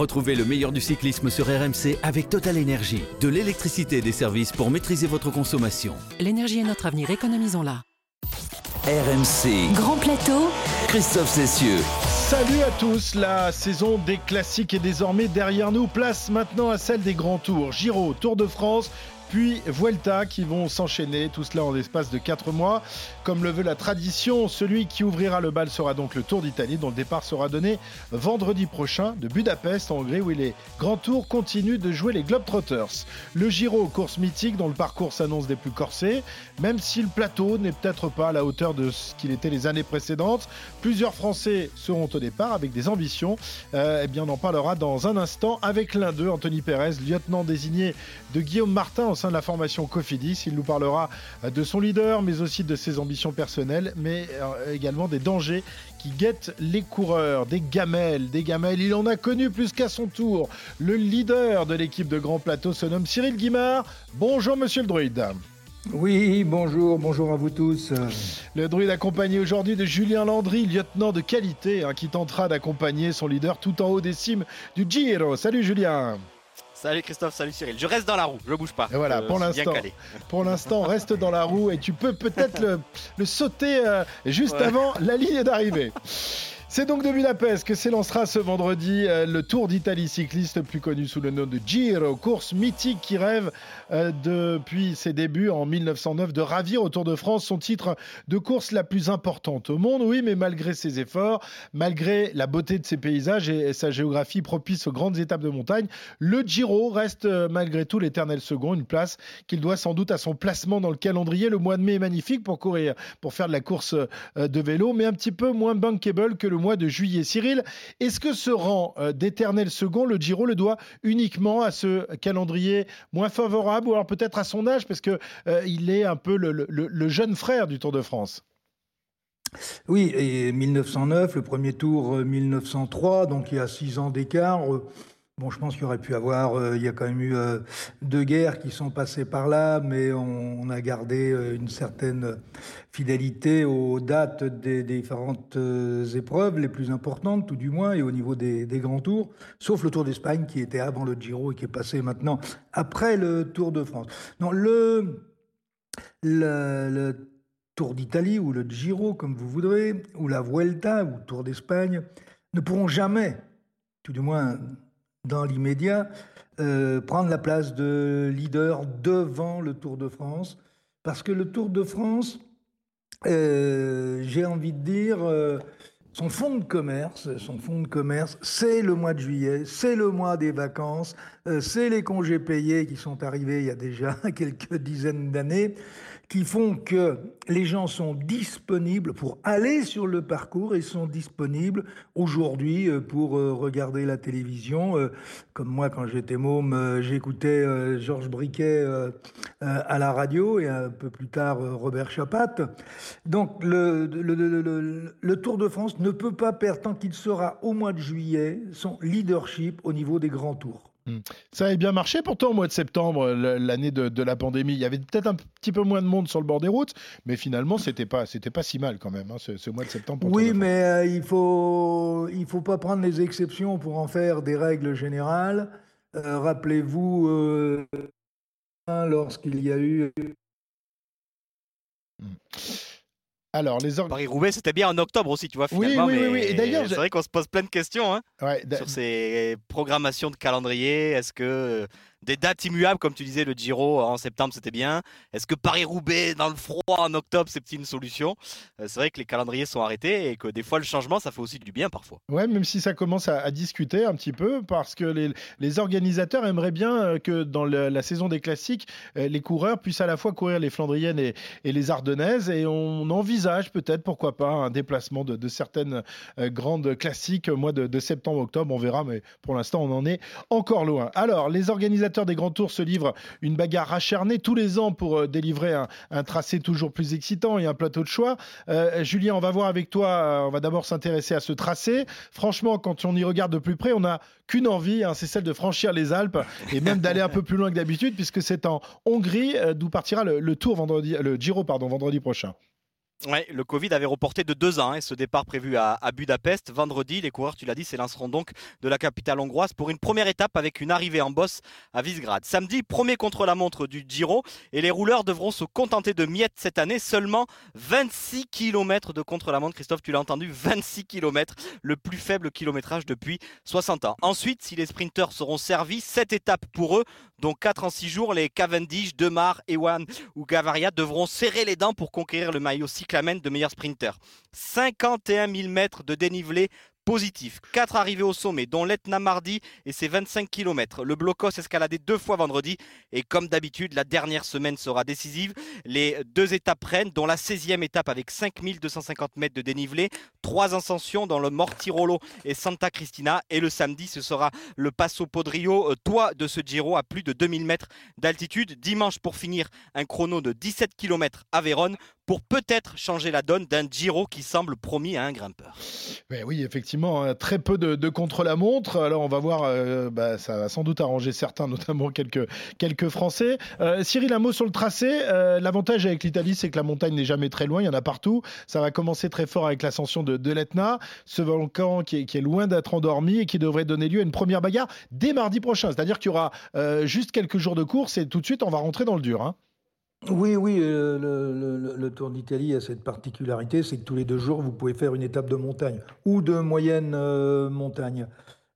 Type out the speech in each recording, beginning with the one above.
Retrouvez le meilleur du cyclisme sur RMC avec Total Énergie. De l'électricité et des services pour maîtriser votre consommation. L'énergie est notre avenir, économisons-la. RMC. Grand plateau. Christophe Cessieux. Salut à tous, la saison des classiques est désormais derrière nous. Place maintenant à celle des grands tours. Giro, Tour de France, puis Vuelta qui vont s'enchaîner, tout cela en l'espace de 4 mois. Comme le veut la tradition, celui qui ouvrira le bal sera donc le Tour d'Italie, dont le départ sera donné vendredi prochain de Budapest en Hongrie, où les grands tours continuent de jouer les Globetrotters. Le Giro, course mythique dont le parcours s'annonce des plus corsés, même si le plateau n'est peut-être pas à la hauteur de ce qu'il était les années précédentes. Plusieurs Français seront au départ avec des ambitions. Euh, eh bien, on en parlera dans un instant avec l'un d'eux, Anthony Pérez, lieutenant désigné de Guillaume Martin sein de la formation Cofidis. Il nous parlera de son leader, mais aussi de ses ambitions personnelles, mais euh, également des dangers qui guettent les coureurs, des gamelles, des gamelles. Il en a connu plus qu'à son tour. Le leader de l'équipe de Grand Plateau se nomme Cyril Guimard. Bonjour, monsieur le druide. Oui, bonjour, bonjour à vous tous. Le druide accompagné aujourd'hui de Julien Landry, lieutenant de qualité, hein, qui tentera d'accompagner son leader tout en haut des cimes du Giro. Salut Julien. Salut Christophe, salut Cyril. Je reste dans la roue, je bouge pas. Et voilà, Euh, pour l'instant, pour l'instant, reste dans la roue et tu peux peut-être le, le sauter euh, juste Ouais. avant la ligne d'arrivée. C'est donc de Budapest que s'élancera ce vendredi euh, le Tour d'Italie cycliste, plus connu sous le nom de Giro, course mythique qui rêve euh, depuis ses débuts en 1909 de ravir au Tour de France son titre de course la plus importante au monde. Oui, mais malgré ses efforts, malgré la beauté de ses paysages et, sa géographie propice aux grandes étapes de montagne, le Giro reste euh, malgré tout l'éternel second, une place qu'il doit sans doute à son placement dans le calendrier. Le mois de mai est magnifique pour courir, pour faire de la course de vélo, mais un petit peu moins bankable que le mois de juillet. Cyril, est-ce que ce rang euh, d'éternel second, le Giro le doit uniquement à ce calendrier moins favorable ou alors peut-être à son âge parce que euh, il est un peu le, le- jeune frère du Tour de France? Oui, et 1909, le premier tour euh, 1903, donc il y a six ans d'écart. Bon, je pense qu'il y aurait pu avoir, euh, il y a quand même eu euh, deux guerres qui sont passées par là, mais on, a gardé euh, une certaine fidélité aux dates des, différentes épreuves, les plus importantes, tout du moins, et au niveau des, grands tours, sauf le Tour d'Espagne qui était avant le Giro et qui est passé maintenant après le Tour de France. Non, le, le, Tour d'Italie ou le Giro, comme vous voudrez, ou la Vuelta ou Tour d'Espagne, ne pourront jamais, tout du moins dans l'immédiat, euh, prendre la place de leader devant le Tour de France, parce que le Tour de France, euh, j'ai envie de dire, euh, son fonds de commerce, son fonds de commerce, c'est le mois de juillet, c'est le mois des vacances, c'est les congés payés qui sont arrivés il y a déjà quelques dizaines d'années, qui font que les gens sont disponibles pour aller sur le parcours et sont disponibles aujourd'hui euh, pour euh, regarder la télévision. Euh, Comme moi, quand j'étais môme, j'écoutais Georges Briquet à la radio et un peu plus tard Robert Chapat. Donc le Tour de France ne peut pas perdre, tant qu'il sera au mois de juillet, son leadership au niveau des grands tours. Ça avait bien marché pourtant au mois de septembre, l'année de, de la pandémie. Il y avait peut-être un petit peu moins de monde sur le bord des routes, mais finalement, c'était pas, c'était pas si mal quand même, hein, ce, ce mois de septembre. Oui, mais euh, il faut il faut pas prendre les exceptions pour en faire des règles générales. Euh, Rappelez-vous euh, lorsqu'il y a eu Alors, les org- Paris-Roubaix, c'était bien en octobre aussi, tu vois, Oui, finalement. oui, oui, mais oui. Et d'ailleurs, c'est vrai qu'on se pose plein de questions hein, ouais, sur ces programmations de calendrier. Est-ce que euh, des dates immuables, comme tu disais, le Giro en septembre, c'était bien Est-ce que Paris-Roubaix, dans le froid, en octobre, c'est une solution? Euh, C'est vrai que les calendriers sont arrêtés et que des fois, le changement, ça fait aussi du bien parfois. Ouais, même si ça commence à, discuter un petit peu, parce que les, organisateurs aimeraient bien euh, que dans la saison des classiques, euh, les coureurs puissent à la fois courir les Flandriennes et, les Ardennaises, et on envisage peut-être, pourquoi pas, un déplacement de, certaines grandes classiques mois de, de septembre-octobre, on verra, mais pour l'instant, on en est encore loin. Alors, les organisateurs des grands tours se livrent une bagarre acharnée tous les ans pour euh, délivrer un, tracé toujours plus excitant et un plateau de choix. Euh, Julien, on va voir avec toi, euh, on va d'abord s'intéresser à ce tracé. Franchement, quand on y regarde de plus près, on n'a qu'une envie, hein, c'est celle de franchir les Alpes et même d'aller un peu plus loin que d'habitude, puisque c'est en Hongrie, d'où partira le, le Tour vendredi, le Giro pardon, vendredi prochain. Ouais, le Covid avait reporté de deux ans hein, ce départ prévu à, Budapest. Vendredi, les coureurs, tu l'as dit, s'élanceront donc de la capitale hongroise pour une première étape avec une arrivée en bosse à Visegrad. Samedi, premier contre-la-montre du Giro et les rouleurs devront se contenter de miettes cette année. Seulement 26 km de contre-la-montre. Christophe, tu l'as entendu, 26 km, le plus faible kilométrage depuis 60 ans. Ensuite, si les sprinteurs seront servis, 7 étapes pour eux, dont 4 en 6 jours. Les Cavendish, Demar, Ewan ou Gavaria devront serrer les dents pour conquérir le maillot cyclamen de meilleur sprinter. 51 000 mètres de dénivelé positif. Quatre arrivées au sommet, dont l'Etna mardi et ses 25 km. Le blocos escaladé deux fois vendredi. Et comme d'habitude, la dernière semaine sera décisive. Les deux étapes prennent, dont la 16e étape avec 5250 mètres de dénivelé. Trois ascensions dans le Mortirolo et Santa Cristina. Et le samedi, ce sera le Passo Podrio, euh, toit de ce Giro à plus de 2000 mètres d'altitude. Dimanche, pour finir, un chrono de 17 km à Vérone pour peut-être changer la donne d'un Giro qui semble promis à un grimpeur. oui, effectivement, hein, très peu de, contre-la-montre. Alors on va voir, euh, bah, ça va sans doute arranger certains, notamment quelques, Français. Euh, Cyril, un mot sur le tracé. Euh, l'avantage avec l'Italie, c'est que la montagne n'est jamais très loin, il y en a partout. Ça va commencer très fort avec l'ascension de, l'Etna, ce volcan qui est, qui est loin d'être endormi et qui devrait donner lieu à une première bagarre dès mardi prochain. C'est-à-dire qu'il y aura juste quelques jours de course et tout de suite on va rentrer dans le dur. Hein. Oui, oui, euh, le, Tour d'Italie a cette particularité, c'est que tous les deux jours, vous pouvez faire une étape de montagne ou de moyenne euh, montagne.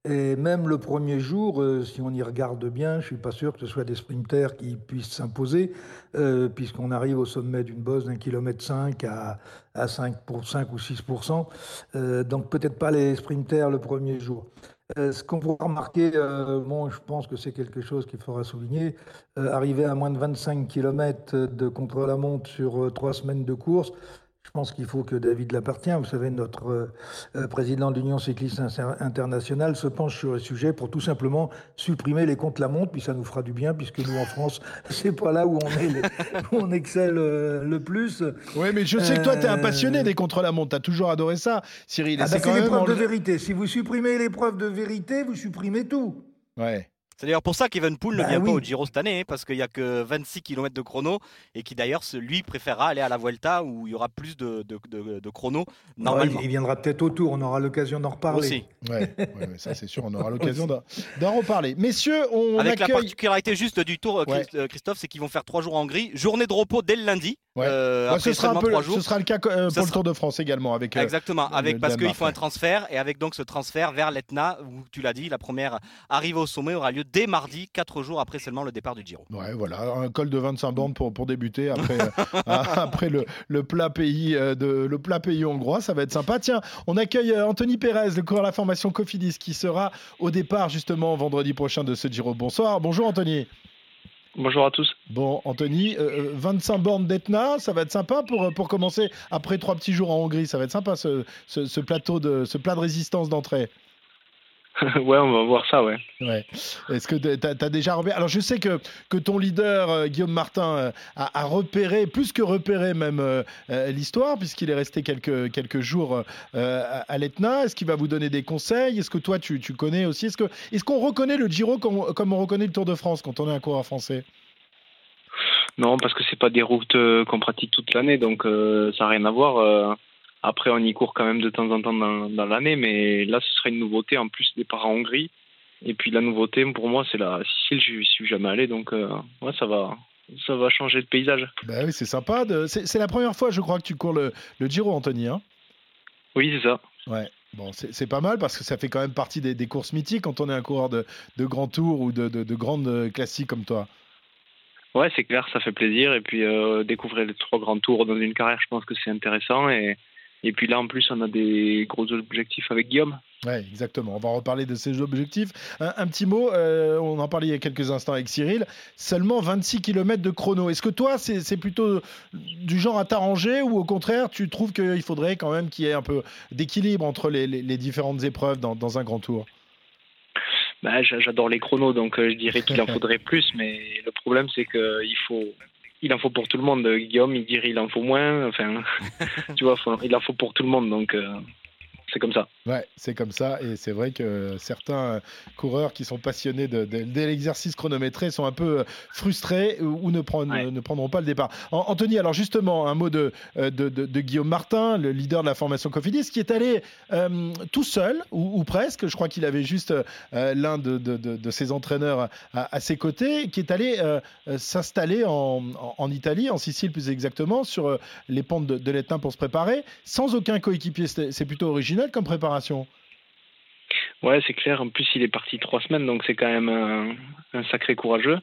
Et même le premier jour, euh, si on y regarde bien, je suis pas sûr que ce soit des sprinters qui puissent s'imposer, puisqu'on arrive au sommet d'une bosse d'un kilomètre 5 à, à 5, pour 5 ou 6% Donc peut-être pas les sprinters le premier jour. Euh, ce qu'on pourra remarquer, euh, je pense que c'est quelque chose qu'il faudra souligner, euh, arriver à moins de 25 km de contre-la-montre sur trois semaines de course, je pense qu'il faut que David Lapartien, vous savez, notre euh, euh, président de l'Union cycliste internationale, se penche sur le sujet pour tout simplement supprimer les comptes la montre, puis ça nous fera du bien, puisque nous en France, c'est pas là où on, est on excelle euh, le plus. Oui, mais je sais que toi, tu es un passionné des contre la montre, tu as toujours adoré ça, Cyril. Ah, bah, c'est l'épreuve de vérité. Si vous supprimez l'épreuve de vérité, vous supprimez tout. Ouais. C'est d'ailleurs pour ça qu'Evenpool ne bah vient pas au Giro cette année, hein, parce qu'il n'y a que 26 km de chrono, et qui d'ailleurs, lui, préférera aller à la Vuelta où il y aura plus de, de, de, chrono, normalement. il viendra peut-être au tour, on aura l'occasion d'en reparler. Aussi. Ouais, ça c'est sûr, on aura l'occasion d'en reparler. Messieurs, on Avec la particularité juste du tour, euh, Christophe, c'est qu'ils vont faire trois jours en Hongrie, journée de repos dès le lundi. Euh, ce, sera un peu, ce sera le cas euh, pour le Tour de France également. Avec, Exactement, avec, parce qu'il faut un transfert, et avec donc ce transfert vers l'Etna, où tu l'as dit, la première arrivée au sommet aura lieu dès mardi, quatre jours après seulement le départ du Giro. Ouais, voilà, un col de 25 bandes pour, pour débuter après, après le, le, plat pays de, le plat pays hongrois, ça va être sympa. Tiens, on accueille Anthony Pérez, le coureur de la formation Cofidis, qui sera au départ justement vendredi prochain de ce Giro. Bonsoir, bonjour Anthony. Bonjour à tous. Bon, Anthony, 25 euh, euh, bornes d'Etna, ça va être sympa pour, pour commencer après trois petits jours en Hongrie. Ça va être sympa ce, ce, plateau de, ce plat de résistance d'entrée. ouais, on va voir ça, ouais. ouais. Est-ce que tu as, déjà repéré Alors, je sais que, que ton leader, euh, Guillaume Martin, euh, a, repéré, plus que repéré même, euh, l'histoire, puisqu'il est resté quelques, quelques jours à, l'Etna. Est-ce qu'il va vous donner des conseils? Est-ce que toi, tu, tu connais aussi? Est-ce qu'on est qu'on reconnaît le Giro comme, comme, on reconnaît le Tour de France quand on est un coureur français? Non, parce que c'est pas des routes qu'on pratique toute l'année, donc ça n'a rien à voir. Après, on y court quand même de temps en temps dans, l'année, mais là, ce serait une nouveauté en plus des en Hongrie. Et puis la nouveauté, pour moi, c'est la Sicile. Je ne suis jamais allé, donc euh, ouais, ça va, ça va changer de paysage. Ben oui, c'est sympa. De... C'est la première fois, je crois, que tu cours le, le Giro, Anthony. Hein oui, c'est ça. Ouais. Bon, c'est pas mal parce que ça fait quand même partie des, courses mythiques quand on est un coureur de, de grand tour ou de, de, grandes classiques comme toi. Ouais, c'est clair, ça fait plaisir. Et puis euh, découvrir les trois grands tours dans une carrière, je pense que c'est intéressant. Et, et puis là, en plus, on a des gros objectifs avec Guillaume. Oui, exactement. On va reparler de ces objectifs. Un, petit mot, euh, on en parlait il y a quelques instants avec Cyril. Seulement 26 km de chrono. Est-ce que toi, c'est plutôt du genre à t'arranger ou au contraire, tu trouves qu'il faudrait quand même qu'il y ait un peu d'équilibre entre les, différentes épreuves dans, un grand tour? Bah, J'adore les chronos, donc euh, je dirais qu'il en faudrait plus. Mais le problème, c'est qu'il faut, il en faut pour tout le monde. Guillaume, il dirait il en faut moins. Enfin, tu vois, il en faut pour tout le monde. Donc, euh, c'est comme ça. Ouais, c'est comme ça. Et c'est vrai que certains coureurs qui sont passionnés de, l'exercice chronométré sont un peu euh, frustrés ou ne, ne prendront pas le départ. Anthony, alors justement, un mot de, euh, de, Guillaume Martin, le leader de la formation Cofidis, qui est allé euh, tout seul, ou, presque. Je crois qu'il avait juste l'un de, ses entraîneurs à, ses côtés, qui est allé s'installer en, en, Italie, en Sicile plus exactement, sur les pentes de, l'Etna pour se préparer, sans aucun coéquipier. C'est plutôt original comme préparation. Ouais, c'est clair. En plus, il est parti trois semaines, donc c'est quand même un, sacré courageux.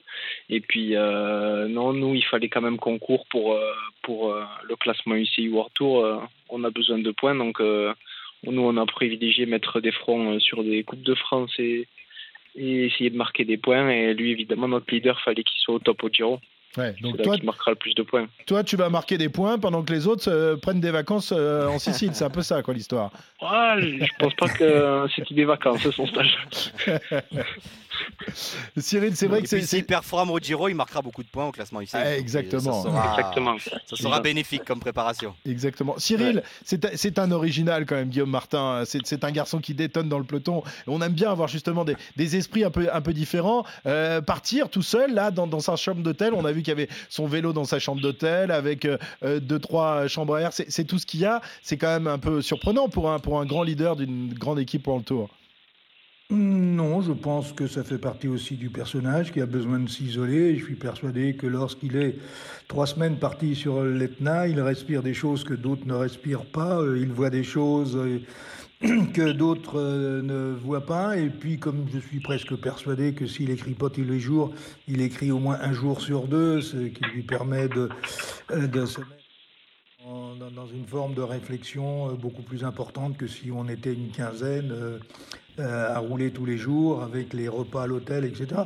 Et puis, euh, non, nous, il fallait quand même qu'on court pour, euh, pour euh, le classement UCI World Tour. on a besoin de points, donc nous, on a privilégié mettre des fronts sur des Coupes de France et, et essayer de marquer des points. Et lui, évidemment, notre leader, fallait qu'il soit au top au Giro. Ouais, donc toi, qui marquera le plus de points. Toi, tu vas marquer des points pendant que les autres euh, prennent des vacances euh, en Sicile. C'est un peu ça, quoi, l'histoire. Ouais, je pense pas que c'était des vacances, son stage. Cyril, c'est vrai que c'est. S'il performe au Giro, il marquera beaucoup de points au classement ici. Ah, exactement. Ça sera, exactement. Ça sera bénéfique comme préparation. Exactement. Cyril, c'est un original quand même, Guillaume Martin. C'est un garçon qui détonne dans le peloton. On aime bien avoir justement des, des esprits un peu, un peu différents. Euh, partir tout seul, là, dans, dans sa chambre d'hôtel. On a vu qu'il y avait son vélo dans sa chambre d'hôtel avec euh, euh, deux, trois chambres à air. C'est tout ce qu'il y a. C'est quand même un peu surprenant pour un, pour un grand leader d'une grande équipe pour le tour. Non, je pense que ça fait partie aussi du personnage qui a besoin de s'isoler. Je suis persuadé que lorsqu'il est trois semaines parti sur l'Etna, il respire des choses que d'autres ne respirent pas. Euh, il voit des choses euh, que d'autres euh, ne voient pas. Et puis, comme je suis presque persuadé que s'il écrit pas tous les jours, il écrit au moins un jour sur deux, ce qui lui permet de, se mettre dans une forme de réflexion beaucoup plus importante que si on était une quinzaine à rouler tous les jours avec les repas à l'hôtel, etc.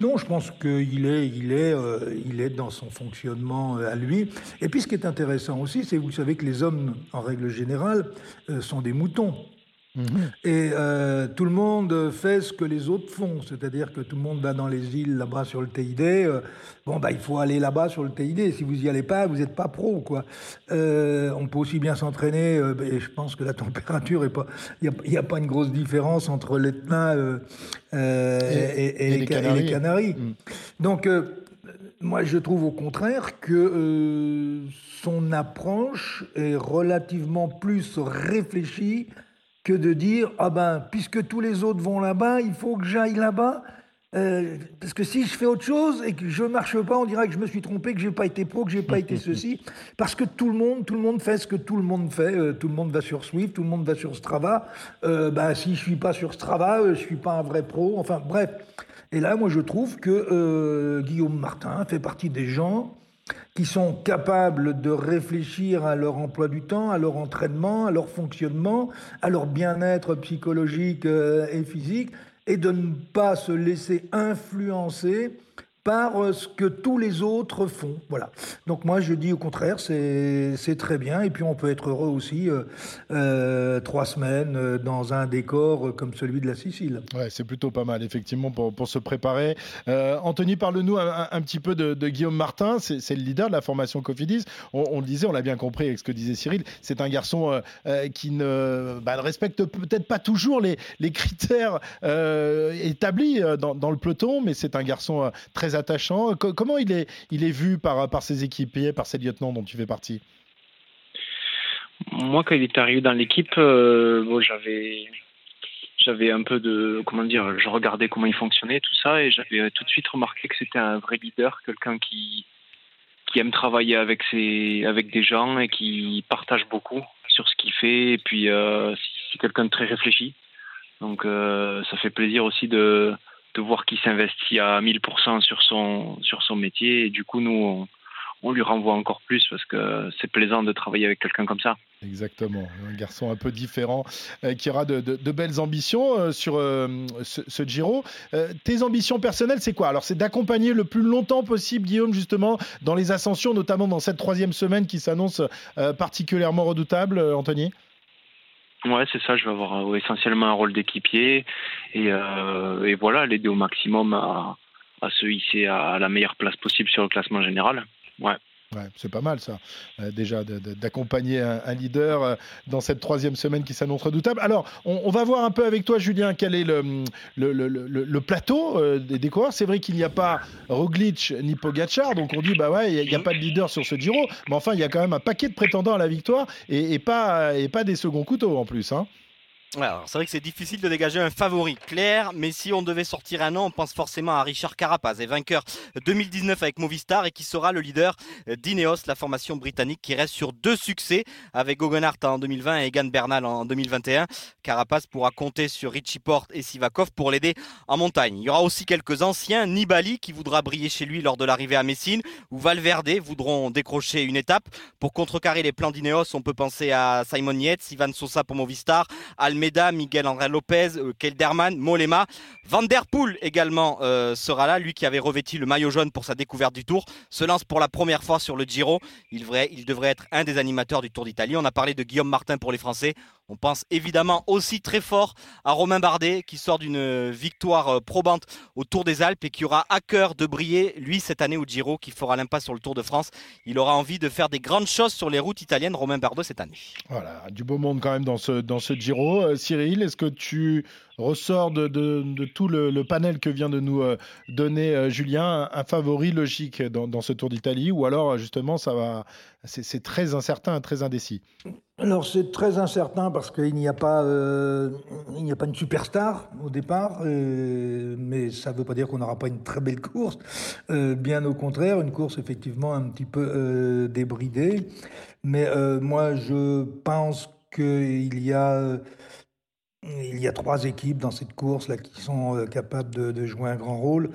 Non, je pense qu'il est, il est, euh, il est dans son fonctionnement euh, à lui. Et puis ce qui est intéressant aussi, c'est vous savez que les hommes, en règle générale, sont des moutons. Et euh, tout le monde fait ce que les autres font, c'est-à-dire que tout le monde va dans les îles là-bas sur le TID. Euh, bon, bah, il faut aller là-bas sur le TID. Si vous n'y allez pas, vous n'êtes pas pro, quoi. Euh, on peut aussi bien s'entraîner. et je pense que la température est pas. Il n'y a, pas une grosse différence entre l'Etna et, les, Canaries. Mm. Donc, moi, je trouve au contraire que son approche est relativement plus réfléchie que de dire ah ben puisque tous les autres vont là-bas, il faut que j'aille là-bas. Euh, parce que si je fais autre chose et que je marche pas, on dirait que je me suis trompé, que j'ai pas été pro, que j'ai pas été ceci. Parce que tout le monde, tout le monde fait ce que tout le monde fait. Euh, tout le monde va sur Swift, tout le monde va sur Strava. Euh, ben, si je suis pas sur Strava, je suis pas un vrai pro. Enfin bref. Et là, moi, je trouve que Guillaume Martin fait partie des gens qui sont capables de réfléchir à leur emploi du temps, à leur entraînement, à leur fonctionnement, à leur bien-être psychologique euh, et physique, et de ne pas se laisser influencer par euh, ce que tous les autres font. Voilà. Donc moi, je dis au contraire, c'est très bien. Et puis on peut être heureux aussi euh, euh, trois semaines dans un décor comme celui de la Sicile. Ouais, c'est plutôt pas mal, effectivement, pour, pour se préparer. Anthony, parle-nous un, petit peu de, Guillaume Martin. C'est le leader de la formation Cofidis. On, le disait, on l'a bien compris avec ce que disait Cyril. C'est un garçon qui ne, bah, ne respecte peut-être pas toujours les, les critères établis dans, dans, le peloton, mais c'est un garçon très attachant. Comment il est, il est vu par, par ses équipiers, par ses lieutenants dont tu fais partie? Moi, quand il est arrivé dans l'équipe, euh, j'avais un peu de comment dire, je regardais comment il fonctionnait tout ça et j'avais tout de suite remarqué que c'était un vrai leader, quelqu'un qui qui aime travailler avec ses avec des gens et qui partage beaucoup sur ce qu'il fait et puis euh, c'est quelqu'un de très réfléchi. Donc euh, ça fait plaisir aussi de de voir qu'il s'investit à 1000% sur son, sur son métier. Et du coup, nous, on, lui renvoie encore plus parce que c'est plaisant de travailler avec quelqu'un comme ça. Exactement, un garçon un peu différent euh, qui aura de, belles ambitions euh, sur euh, ce, Giro. tes ambitions personnelles, c'est quoi? Alors, c'est d'accompagner le plus longtemps possible Guillaume, justement, dans les ascensions, notamment dans cette troisième semaine qui s'annonce particulièrement redoutable, Anthony? Ouais, c'est ça. Je vais avoir euh, essentiellement un rôle d'équipier et, euh, et, voilà, l'aider au maximum à, à se hisser à, la meilleure place possible sur le classement général. Ouais. Ouais, c'est pas mal ça, euh, déjà, d'accompagner un, leader euh, dans cette troisième semaine qui s'annonce redoutable. Alors, on, va voir un peu avec toi, Julien, quel est le, le plateau euh, des, coureurs. C'est vrai qu'il n'y a pas Roglic ni Pogacar, donc on dit, bah ouais, il n'y a, pas de leader sur ce Giro, mais enfin, il y a quand même un paquet de prétendants à la victoire et, et pas, et pas des seconds couteaux en plus. Hein c'est vrai que c'est difficile de dégager un favori clair, mais si on devait sortir un nom, on pense forcément à Richard Carapaz, et vainqueur 2019 avec Movistar et qui sera le leader d'Ineos, la formation britannique qui reste sur deux succès avec Gogenhardt en 2020 et Egan Bernal en 2021. Carapaz pourra compter sur Richie Porte et Sivakov pour l'aider en montagne. Il y aura aussi quelques anciens, Nibali qui voudra briller chez lui lors de l'arrivée à Messine, ou Valverde voudront décrocher une étape. Pour contrecarrer les plans d'Ineos, on peut penser à Simon Yates, Ivan Sosa pour Movistar, Al Almeida, Miguel André Lopez, euh, Kelderman, Molema. Van Der Poel également euh, sera là, lui qui avait revêti le maillot jaune pour sa découverte du Tour, se lance pour la première fois sur le Giro. Il devrait, il devrait être un des animateurs du Tour d'Italie. On a parlé de Guillaume Martin pour les Français. On pense évidemment aussi très fort à Romain Bardet qui sort d'une victoire euh, probante au Tour des Alpes et qui aura à cœur de briller, lui, cette année au Giro, qui fera l'impasse sur le Tour de France. Il aura envie de faire des grandes choses sur les routes italiennes, Romain Bardet, cette année. Voilà, du beau monde quand même dans ce, dans ce Giro. Euh, Cyril, est-ce que tu ressors de, tout le, panel que vient de nous euh, donner Julien un, favori logique dans, dans ce Tour d'Italie ou alors justement ça va c'est très incertain, très indécis? Alors c'est très incertain parce qu'il n'y a pas euh, il n'y a pas une superstar au départ, euh, mais ça ne veut pas dire qu'on n'aura pas une très belle course. Euh, bien au contraire, une course effectivement un petit peu débridée. Mais moi je pense qu'il y a il y a trois équipes dans cette course là qui sont capables de, de jouer un grand rôle.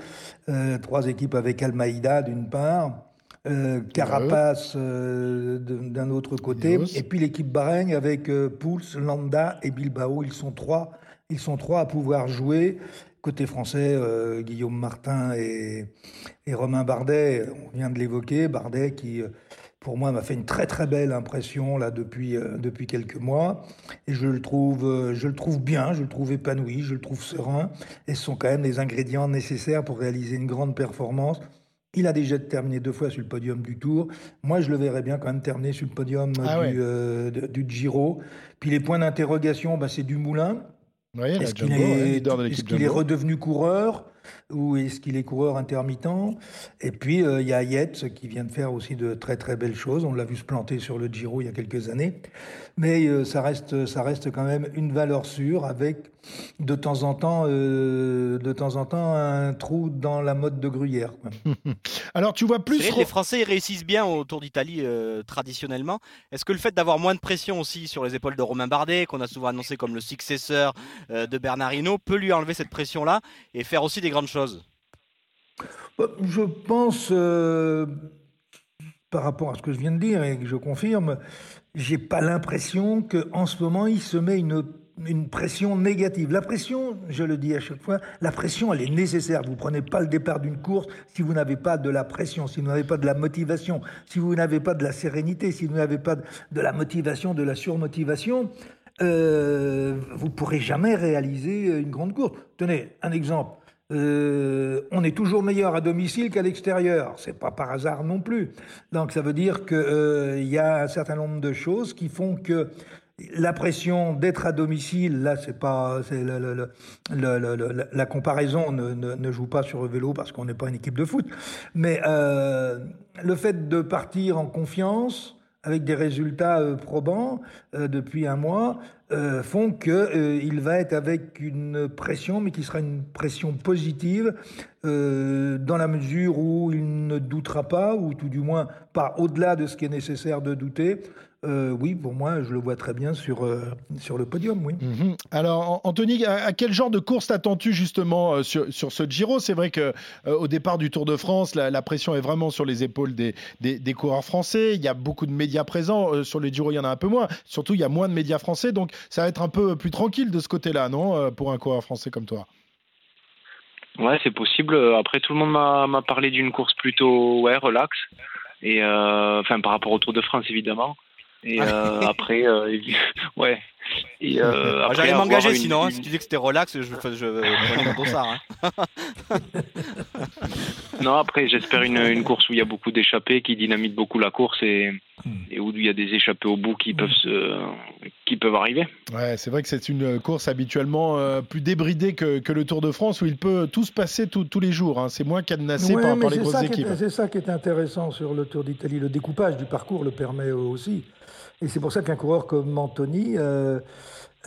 trois équipes avec Almeida d'une part. Euh, Carapace euh, d'un autre côté, et puis l'équipe Bahreïn avec euh, Pouls, Landa et Bilbao. Ils sont trois, ils sont trois à pouvoir jouer. Côté français, Guillaume Martin et, Romain Bardet, on vient de l'évoquer, Bardet qui pour moi, m'a fait une très très belle impression là depuis depuis quelques mois, et je le trouve je le trouve bien, je le trouve épanoui, je le trouve serein, et ce sont quand même les ingrédients nécessaires pour réaliser une grande performance. Il a déjà terminé deux fois sur le podium du Tour. Moi, je le verrais bien quand même terminer sur le podium ah euh, du, Giro. Puis les points d'interrogation, bah, c'est du Moulin. est-ce qu'il est, redevenu coureur ou est-ce qu'il est coureur intermittent? Et puis, euh, il y a Yates qui vient de faire aussi de très très belles choses. On l'a vu se planter sur le Giro il y a quelques années. Mais euh, ça, reste, ça reste quand même une valeur sûre avec de temps en temps, euh, de temps, en temps un trou dans la mode de Gruyère. Alors, tu vois plus. les Français réussissent bien au Tour d'Italie traditionnellement. Est-ce que le fait d'avoir moins de pression aussi sur les épaules de Romain Bardet, qu'on a souvent annoncé comme le successeur de Bernard Hinault, peut lui enlever cette pression-là et faire aussi des grandes choses? Bah, Je pense, euh, par rapport à ce que je viens de dire et que je confirme, j'ai pas l'impression qu'en ce moment il se met une, une pression négative. La pression, je le dis à chaque fois, la pression elle est nécessaire. Vous prenez pas le départ d'une course si vous n'avez pas de la pression, si vous n'avez pas de la motivation, si vous n'avez pas de la sérénité, si vous n'avez pas de la motivation, de la surmotivation. Euh, vous pourrez jamais réaliser une grande course. Tenez, un exemple. Euh, on est toujours meilleur à domicile qu'à l'extérieur. C'est pas par hasard non plus. Donc ça veut dire qu'il euh, y a un certain nombre de choses qui font que la pression d'être à domicile, là, c'est pas, c'est la comparaison ne, joue pas sur le vélo parce qu'on n'est pas une équipe de foot. Mais euh, le fait de partir en confiance, avec des résultats probants depuis un mois, euh, font euh, il va être avec une pression, mais qui sera une pression positive, euh, dans la mesure où il ne doutera pas, ou tout du moins pas au-delà de ce qui est nécessaire de douter, euh, oui, pour moi, je le vois très bien sur, euh, sur le podium, oui. Mhm. Alors, Anthony, à, quel genre de course t'attends-tu justement euh, sur, sur, ce Giro? C'est vrai que au départ du Tour de France, la, pression est vraiment sur les épaules des, des, coureurs français. Il y a beaucoup de médias présents. sur le Giro, il y en a un peu moins. Surtout, il y a moins de médias français. Donc, ça va être un peu plus tranquille de ce côté-là, non Pour un coureur français comme toi? Ouais, c'est possible. Après, tout le monde m'a parlé d'une course plutôt ouais, relax. Et enfin, par rapport au Tour de France, évidemment. Et euh, après, euh, ouais. Euh, J'allais m'engager sinon, hein. si tu dis que c'était relax, je, je, prenais mon dossard. Hein. non, après, j'espère une, une, course où il y a beaucoup d'échappées, qui dynamite beaucoup la course et, et, où il y a des échappées au bout qui peuvent, se, qui peuvent arriver. Ouais, c'est vrai que c'est une course habituellement euh, plus débridée que, que, le Tour de France où il peut tout se passer tous les jours. Hein. C'est moins cadenassé par, par, les grosses équipes. C'est ça qui est intéressant sur le Tour d'Italie. Le découpage du parcours le permet aussi. Et c'est pour ça qu'un coureur comme Anthony, euh,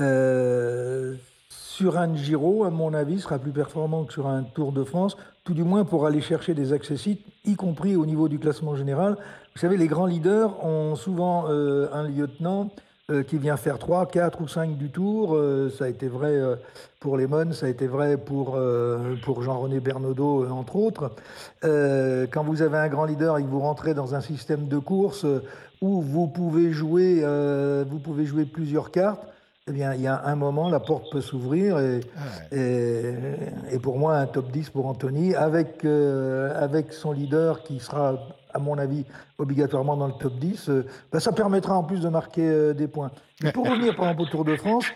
euh, sur un Giro, à mon avis, sera plus performant que sur un Tour de France, tout du moins pour aller chercher des accessites, y compris au niveau du classement général. Vous savez, les grands leaders ont souvent euh, un lieutenant qui vient faire 3, 4 ou 5 du tour. ça a été vrai pour Lemon, ça a été vrai pour, pour Jean-René Bernaudot, entre autres. quand vous avez un grand leader et que vous rentrez dans un système de course où vous pouvez jouer, euh, vous pouvez jouer plusieurs cartes, eh bien, il y a un moment, la porte peut s'ouvrir. Et, ah et, pour moi, un top 10 pour Anthony, avec, euh, avec son leader qui sera, à mon avis, obligatoirement dans le top 10, euh, ben, ça permettra en plus de marquer des points. Mais pour revenir, par exemple, au Tour de France,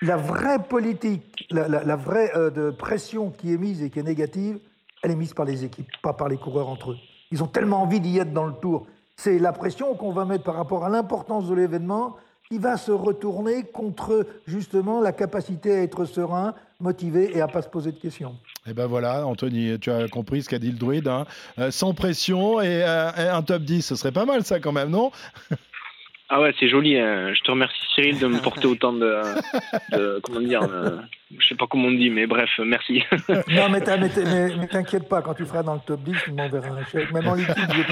la vraie politique, la, la, la vraie de pression qui est mise et qui est négative, elle est mise par les équipes, pas par les coureurs entre eux. Ils ont tellement envie d'y être dans le Tour c'est la pression qu'on va mettre par rapport à l'importance de l'événement qui va se retourner contre justement la capacité à être serein, motivé et à pas se poser de questions. Et eh ben voilà, Anthony, tu as compris ce qu'a dit le druide. Hein. Euh, sans pression et, euh, et, un top 10, ce serait pas mal ça quand même, non? Ah ouais, c'est joli. Hein. Je te remercie Cyril de me porter autant de, de comment dire, je sais pas comment on dit, mais bref, merci. non, mais t'inquiète pas, quand tu feras dans le top 10, tu m'enverras un chèque. Même en liquide, je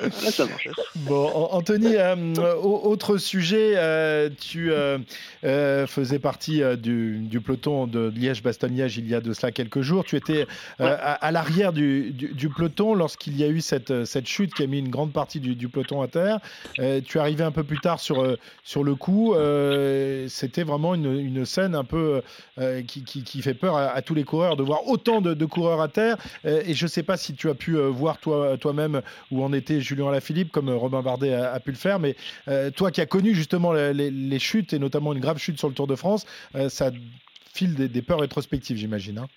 ah, ça marche. Bon, Anthony, euh, autre sujet, euh, tu euh, faisais partie du, du, peloton de Liège-Bastogne-Liège il y a de cela quelques jours. Tu étais à, à l'arrière du, du, peloton lorsqu'il y a eu cette, cette chute qui a mis une grande partie du, peloton à terre. tu es arrivé un peu plus tard sur, sur le coup. C'était vraiment une, scène un peu euh, qui, fait peur à, tous les coureurs de voir autant de, coureurs à terre. Euh, et je ne sais pas si tu as pu euh, voir toi, toi-même où en était Julien Alaphilippe, comme Robin Bardet a, pu le faire. Mais toi qui as connu justement les, chutes et notamment une grave chute sur le Tour de France, ça file des, peurs rétrospectives, j'imagine. Hein.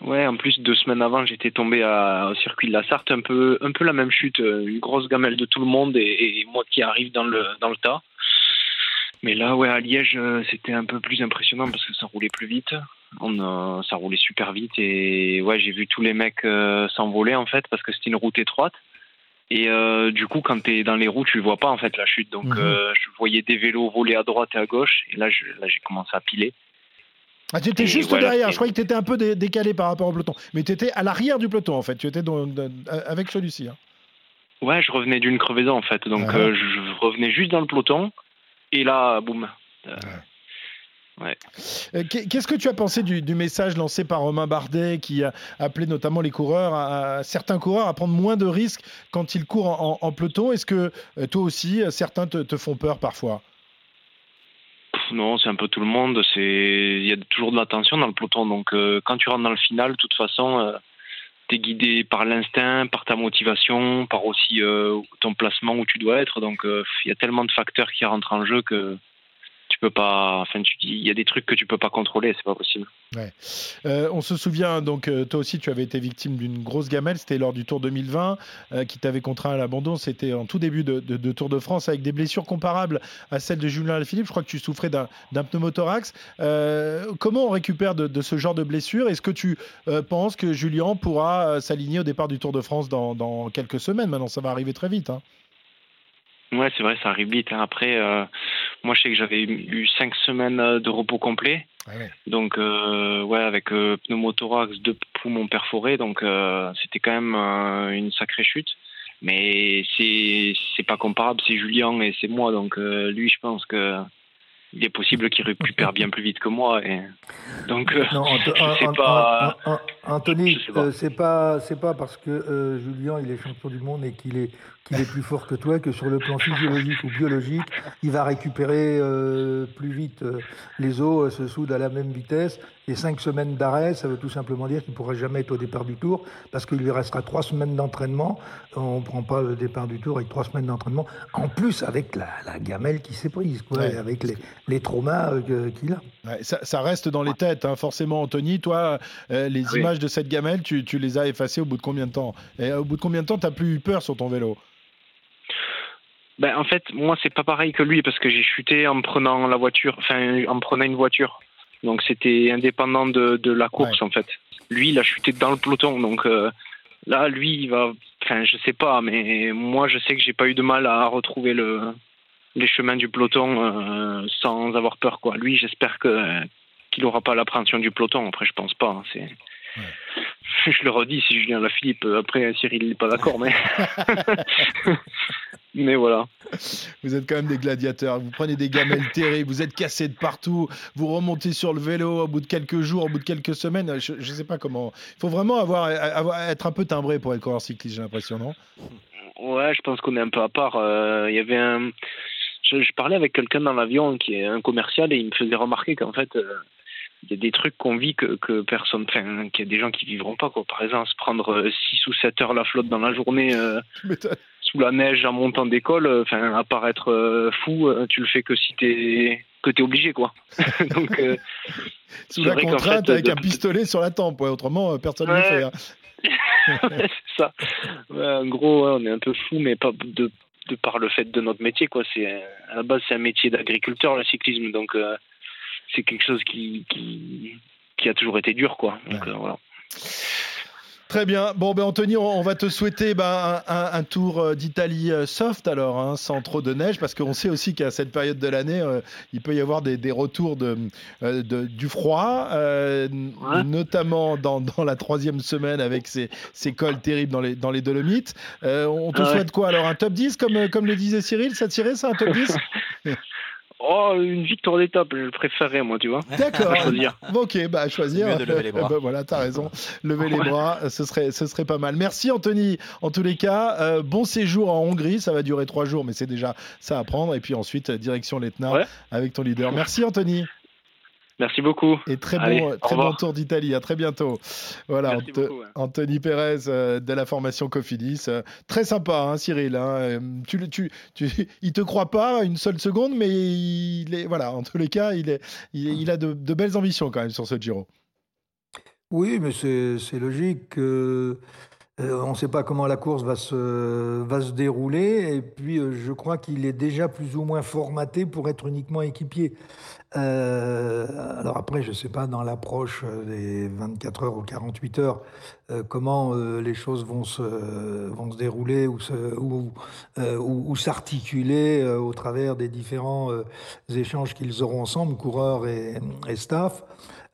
Ouais, en plus deux semaines avant, j'étais tombé à, au circuit de la Sarthe, un peu, un peu la même chute, une grosse gamelle de tout le monde et, et moi qui arrive dans le, dans le tas. Mais là, ouais, à Liège, euh, c'était un peu plus impressionnant parce que ça roulait plus vite. On, ça roulait super vite et ouais, j'ai vu tous les mecs euh, s'envoler en fait parce que c'était une route étroite. Et euh, du coup, quand tu es dans les roues, tu vois pas en fait la chute. Donc, mhm. je voyais des vélos voler à droite et à gauche. Et là, là j'ai commencé à piler. Ah, tu étais juste derrière. Je croyais que tu étais un peu décalé par rapport au peloton. Mais tu étais à l'arrière du peloton en fait. Tu étais avec celui-ci. Hein. Ouais, je revenais d'une crevaison en fait. Donc, ah. je revenais juste dans le peloton. Et là, boum. Euh, euh, qu'est-ce que tu as pensé du, message lancé par Romain Bardet qui a appelé notamment les coureurs, à, certains coureurs, à prendre moins de risques quand ils courent en, peloton? Est-ce que euh, toi aussi, certains te, font peur parfois? Non, c'est un peu tout le monde. il y a toujours de l'attention dans le peloton. Donc, quand tu rentres dans le final, de toute façon, tu es guidé par l'instinct, par ta motivation, par aussi euh, ton placement où tu dois être. Donc euh, il y a tellement de facteurs qui rentrent en jeu que tu peux pas. Enfin, il y a des trucs que tu peux pas contrôler, c'est pas possible. Ouais. Euh, on se souvient donc, euh, toi aussi, tu avais été victime d'une grosse gamelle. C'était lors du Tour 2020 euh, qui t'avait contraint à l'abandon. C'était en tout début de, Tour de France avec des blessures comparables à celles de Julien Philippe. Je crois que tu souffrais d'un pneumothorax. comment on récupère de, ce genre de blessures Est-ce que tu penses que Julien pourra s'aligner au départ du Tour de France dans, dans, quelques semaines? Maintenant, ça va arriver très vite. Hein. Ouais, c'est vrai, ça arrive vite. Hein. Après, euh, moi, je sais que j'avais eu cinq semaines euh, de repos complet. Ah donc, euh, ouais, avec pneumothorax, deux poumons perforés. Donc, c'était quand même une sacrée chute. Mais c'est c'est pas comparable, c'est Julien et c'est moi. Donc, lui, je pense que il est possible qu'il récupère bien plus vite que moi. Et... Donc, non, je sais pas. Anthony, euh, c'est pas c'est pas parce que euh, Julien il est champion du monde et qu'il est qu'il est plus fort que toi que sur le plan physiologique ou biologique, il va récupérer euh, plus vite les os se soudent à la même vitesse. Et cinq semaines d'arrêt, ça veut tout simplement dire qu'il ne pourra jamais être au départ du tour parce qu'il lui restera trois semaines d'entraînement. On ne prend pas le départ du tour avec trois semaines d'entraînement. En plus, avec la, gamelle qui s'est prise, quoi, avec les, les traumas qu'il a. ça, reste dans les têtes, hein, forcément, Anthony. Toi, les images de cette gamelle, tu, les as effacées au bout de combien de temps? Et au bout de combien de temps, tu n'as plus eu peur sur ton vélo? Ben, en fait, moi, c'est pas pareil que lui parce que j'ai chuté en prenant la voiture, enfin, en prenant une voiture. Donc, c'était indépendant de, la course, en fait. Lui, il a chuté dans le peloton. Donc, euh, là, lui, il va. Enfin, je sais pas, mais moi, je sais que j'ai pas eu de mal à retrouver le, les chemins du peloton euh, sans avoir peur, quoi. Lui, j'espère que qu'il n'aura pas l'appréhension du peloton. Après, je pense pas. Hein, c'est Je le redis, si Julien Lafilippe, après Cyril n'est pas d'accord, mais. mais voilà. Vous êtes quand même des gladiateurs. Vous prenez des gamelles terribles, vous êtes cassés de partout, vous remontez sur le vélo au bout de quelques jours, au bout de quelques semaines. Je ne sais pas comment. Il faut vraiment avoir, être un peu timbré pour être coureur cycliste, j'ai l'impression, non? Ouais, je pense qu'on est un peu à part. Euh, il y avait un. Je, parlais avec quelqu'un dans l'avion qui est un commercial et il me faisait remarquer qu'en fait. Euh, il y a des trucs qu'on vit que, que personne, enfin, qu'il y a des gens qui vivront pas, quoi. Par exemple, se prendre 6 euh, ou 7 heures la flotte dans la journée, euh, sous la neige en montant d'école, euh, enfin, à paraître fou, tu le fais que si t'es, que t'es obligé, quoi. Donc, sous la contrainte avec un pistolet sur la tempe, autrement, personne ne le fait. Hein. c'est ça. en gros, on est un peu fou, mais pas de, de par le fait de notre métier, quoi. C'est, à la base, c'est un métier d'agriculteur, le cyclisme, donc, c'est quelque chose qui, qui, a toujours été dur, quoi. Donc, euh, voilà. Très bien. Bon, ben Anthony, on, va te souhaiter ben, un, tour euh, d'Italie euh, soft alors, hein, sans trop de neige, parce qu'on sait aussi qu'à cette période de l'année, il peut y avoir des, retours de, du froid, notamment dans, la troisième semaine avec ces, ces, cols terribles dans les, dans les Dolomites. on te souhaite quoi alors Un top 10, comme, comme le disait Cyril? Ça tirait ça, un top 10 Oh, une victoire d'étape, je le préférerais, moi, tu vois. D'accord. ok, bah, à choisir. De lever les bras. bah, voilà, t'as raison. Lever les bras, ce serait, ce serait pas mal. Merci, Anthony. En tous les cas, euh, bon séjour en Hongrie. Ça va durer trois jours, mais c'est déjà ça à prendre. Et puis ensuite, direction l'Etna avec ton leader. Merci, Anthony. Merci beaucoup. Et très bon, très bon tour d'Italie. À très bientôt. Voilà, Anthony Pérez euh, de la formation Cofidis. Euh, très sympa, hein, Cyril. Hein. Euh, tu, tu, tu, il te croit pas une seule seconde, mais il est, voilà, en tous les cas, il, est, il, a de, belles ambitions quand même sur ce Giro. Oui, mais c'est logique. On ne sait pas comment la course va se, va se dérouler. Et puis, je crois qu'il est déjà plus ou moins formaté pour être uniquement équipier. Euh, alors après, je ne sais pas dans l'approche des 24 heures ou 48 heures euh, comment euh, les choses vont se, vont se dérouler ou, ou, ou, s'articuler au travers des différents échanges qu'ils auront ensemble, coureurs et, staff.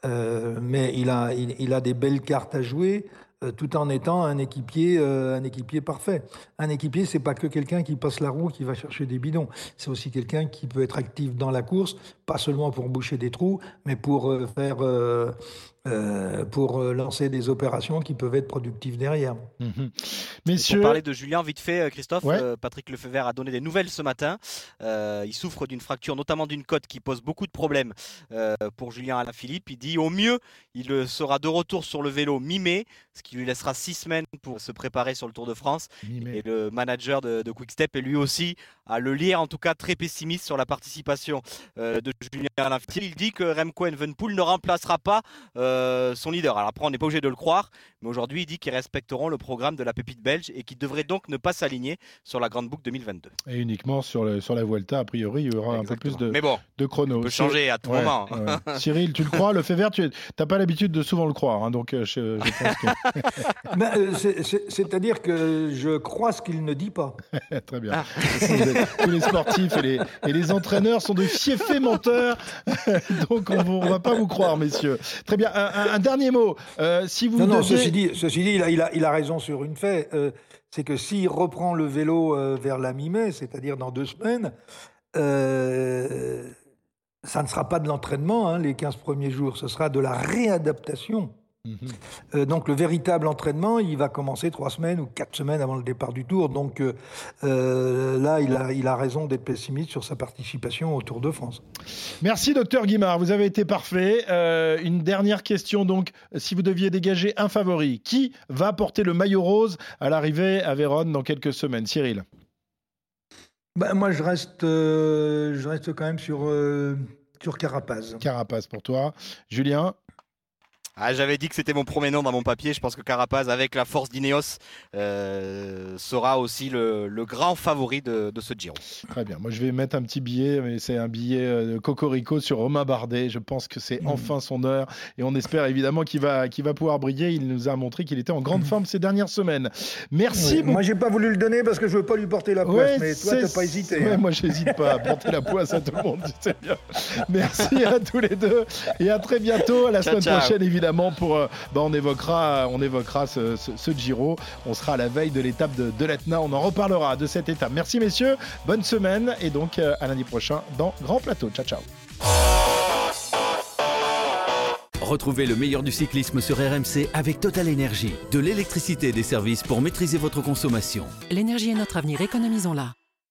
mais il a, il, a des belles cartes à jouer. Euh, tout en étant un équipier, euh, un équipier parfait. Un équipier, c'est pas que quelqu'un qui passe la roue, qui va chercher des bidons. C'est aussi quelqu'un qui peut être actif dans la course, pas seulement pour boucher des trous, mais pour euh, faire euh, pour euh, lancer des opérations qui peuvent être productives derrière. Mhm. Messieurs... Pour parler de Julien, vite fait, euh, Christophe, Patrick Lefebvre a donné des nouvelles ce matin. il souffre d'une fracture, notamment d'une côte qui pose beaucoup de problèmes pour Julien Alaphilippe. Il dit au mieux, il sera de retour sur le vélo mi-mai, ce qui lui laissera six semaines pour se préparer sur le Tour de France. Et le manager de, de Quickstep est lui aussi à le lire, en tout cas très pessimiste sur la participation de Julien Alaphilippe. Il dit que Remco Evenepoel ne remplacera pas euh, son leader. Alors après, on n'est pas obligé de le croire, mais aujourd'hui, il dit qu'ils respecteront le programme de la pépite belge et qu'ils devraient donc ne pas s'aligner sur la Grande Boucle 2022. Et uniquement sur, le, sur la Vuelta, a priori, il y aura un peu plus de, mais bon, de chrono. peut changer à tout moment. Cyril, tu le crois Le fait vert, tu n'as pas l'habitude de souvent le croire, hein, donc euh, je, pense que... Euh, c'est-à-dire que je crois ce qu'il ne dit pas. Très bien. Ah. Tous les sportifs et les, et les entraîneurs sont de fiefés menteurs, donc on ne va pas vous croire, messieurs. Très bien un, dernier mot. Euh, si vous non, non, ceci dit, ceci dit il, a, il, a, raison sur une fait. Euh, c'est que s'il reprend le vélo euh, vers la mi-mai, c'est-à-dire dans deux semaines, ça ne sera pas de l'entraînement, hein, les 15 premiers jours, ce sera de la réadaptation Mhm. Euh, donc le véritable entraînement, il va commencer trois semaines ou quatre semaines avant le départ du Tour. Donc euh, euh, là, il a, il a raison d'être pessimiste sur sa participation au Tour de France. Merci, docteur Guimard. Vous avez été parfait. une dernière question donc. Si vous deviez dégager un favori, qui va porter le maillot rose à l'arrivée à Vérone dans quelques semaines? Cyril bah, Moi, je reste, je reste quand même sur, sur Carapaz. Carapaz pour toi. Julien ah, J'avais dit que c'était mon premier nom dans mon papier. Je pense que Carapaz, avec la force d'Ineos, euh, sera aussi le, grand favori de, ce Giro. Très bien. Moi, je vais mettre un petit billet, mais c'est un billet euh, de Cocorico sur Romain Bardet. Je pense que c'est mmh. enfin son heure et on espère évidemment qu'il va, qu'il va pouvoir briller. Il nous a montré qu'il était en grande mmh. forme ces dernières semaines. Merci. Moi, j'ai pas voulu le donner parce que je veux pas lui porter la poisse, mais toi, t'as pas hésité. Ouais, hein. Moi, j'hésite pas à porter la poisse à tout le monde. bien. Merci à tous les deux et à très bientôt. À la semaine prochaine, évidemment pour, euh, bah, on évoquera, on évoquera ce, Giro. On sera à la veille de l'étape de, de l'Etna. On en reparlera de cette étape. Merci messieurs, bonne semaine et donc euh, à lundi prochain dans Grand Plateau. Ciao ciao. Retrouvez le meilleur du cyclisme sur RMC avec Total Énergie. De l'électricité et des services pour maîtriser votre consommation. L'énergie est notre avenir, économisons-la.